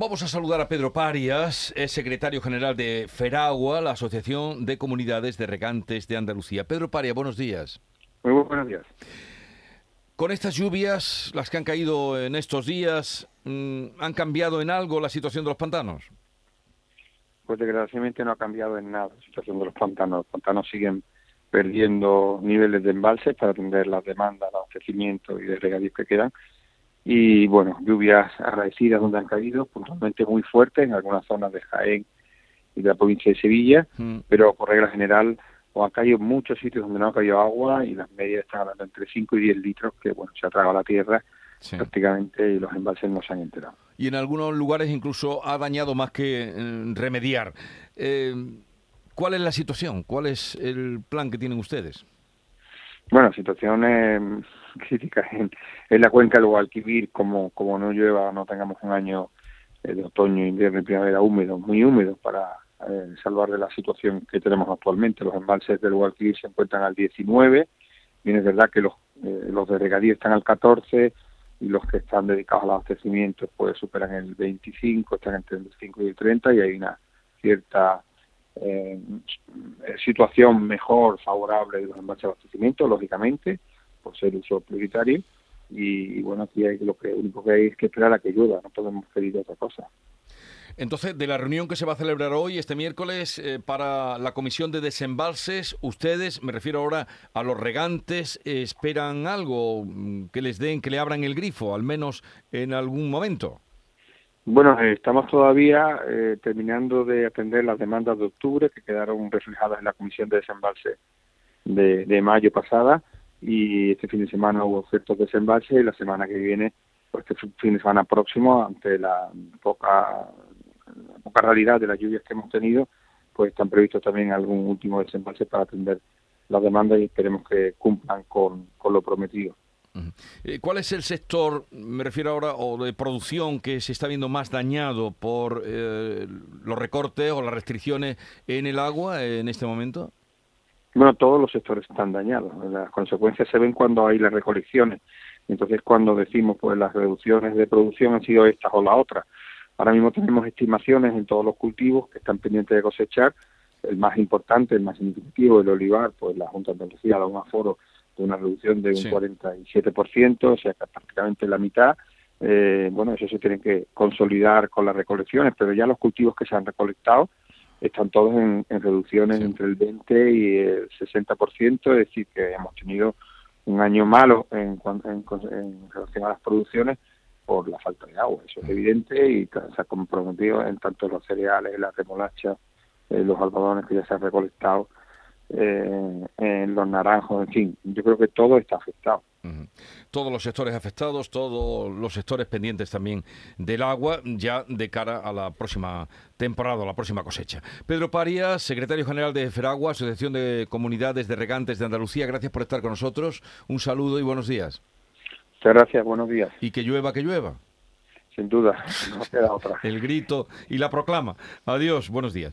Vamos a saludar a Pedro Parias, es secretario general de FERAGUA, la Asociación de Comunidades de Regantes de Andalucía. Pedro Parias, buenos días. Muy buenos días. Con estas lluvias, las que han caído en estos días, mm, ¿han cambiado en algo la situación de los pantanos? Pues desgraciadamente no ha cambiado en nada la situación de los pantanos. Los pantanos siguen perdiendo niveles de embalses para atender las demandas, los abastecimiento y de regadío que quedan y bueno, lluvias agradecidas donde han caído, puntualmente muy fuertes en algunas zonas de Jaén y de la provincia de Sevilla, mm. pero por regla general o ha caído en muchos sitios donde no ha caído agua y las medias están hablando entre 5 y 10 litros que bueno se ha tragado la tierra prácticamente y los embalses no se han enterado. Y en algunos lugares incluso ha dañado más que eh, remediar. Eh, ¿Cuál es la situación? ¿Cuál es el plan que tienen ustedes? Bueno, situaciones críticas en, la cuenca del Guadalquivir, como, como no llueva, no tengamos un año eh, de otoño, invierno y primavera húmedo, muy húmedo para eh, salvar de la situación que tenemos actualmente. Los embalses del Guadalquivir se encuentran al 19, bien es verdad que los, eh, los de regadío están al 14 y los que están dedicados al abastecimiento pues superan el 25, están entre el 25 y el 30 y hay una cierta eh, situación mejor, favorable de los envases de abastecimiento, lógicamente, por ser uso prioritario. Y, bueno, aquí hay lo que único que hay es que esperar a que llueva, no podemos pedir otra cosa. Entonces, de la reunión que se va a celebrar hoy, este miércoles, eh, para la comisión de desembalses, ustedes, me refiero ahora a los regantes, esperan algo que les den, que le abran el grifo, al menos en algún momento. Bueno, eh, estamos todavía eh, terminando de atender las demandas de octubre que quedaron reflejadas en la comisión de desembalse de, mayo pasada y este fin de semana hubo ciertos desembalses y la semana que viene, pues este fin de semana próximo, ante la poca, poca realidad de las lluvias que hemos tenido, pues están previstos también algún último desembalse para atender las demandas y esperemos que cumplan con lo prometido. Eh, ¿Cuál es el sector, me refiero ahora, o de producción que se está viendo más dañado por eh, los recortes o las restricciones en el agua en este momento? Bueno, todos los sectores están dañados. Las consecuencias se ven cuando hay las recolecciones. Entonces, cuando decimos, pues las reducciones de producción han sido estas o la otra. Ahora mismo tenemos estimaciones en todos los cultivos que están pendientes de cosechar. El más importante, el más significativo, el olivar, pues la Junta de Andalucía da un aforo una reducción de un 47%, o sea, prácticamente la mitad. Eh, bueno, eso se tiene que consolidar con las recolecciones, pero ya los cultivos que se han recolectado están todos en, reducciones entre el 20 y el 60%, es decir, que hemos tenido un año malo en, en, relación a las producciones por la falta de agua, eso es evidente y se ha comprometido en tanto los cereales, las remolachas, eh, los algodones que ya se han recolectado, eh, en los naranjos, en fin, yo creo que todo está afectado. Todos los sectores afectados, todos los sectores pendientes también del agua, ya de cara a la próxima temporada, a la próxima cosecha. Pedro Parias, secretario general de Feragua, Asociación de Comunidades de Regantes de Andalucía, gracias por estar con nosotros. Un saludo y buenos días. Muchas gracias, buenos días. Y que llueva, que llueva. Sin duda, no queda otra. El grito y la proclama. Adiós, buenos días.